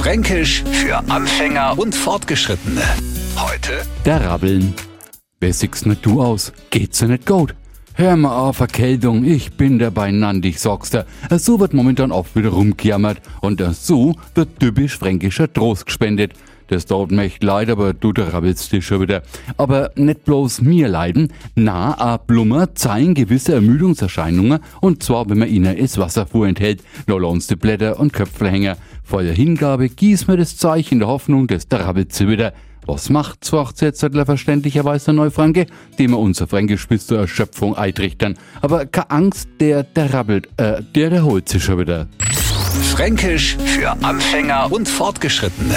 Fränkisch für Anfänger und Fortgeschrittene. Heute Der Rabbeln. Wer siehst nicht du aus? Geht's dir nicht gut? Hör mal auf, Erkältung, ich bin der beieinander, ich sag's dir. So wird momentan oft wieder rumgejammert und so wird typisch fränkischer Trost gespendet. Das dauert mir leid, aber du der rabbelst dich schon wieder. Aber nicht bloß mir leiden, na, a Blummer zeigen gewisse Ermüdungserscheinungen und zwar, wenn man ihnen das Wasser vorenthält, die Blätter und Köpflehänger. Voller Hingabe gieß mir das Zeichen der Hoffnung, das der rabbelt sie wieder. Was macht fragt jetzt verständlicherweise der Neufranke, dem er unser Fränkisch bis zur Erschöpfung eintrichtern. Aber keine Angst, der, der rabbelt, äh, der, der holt sich schon wieder. Fränkisch für Anfänger und Fortgeschrittene.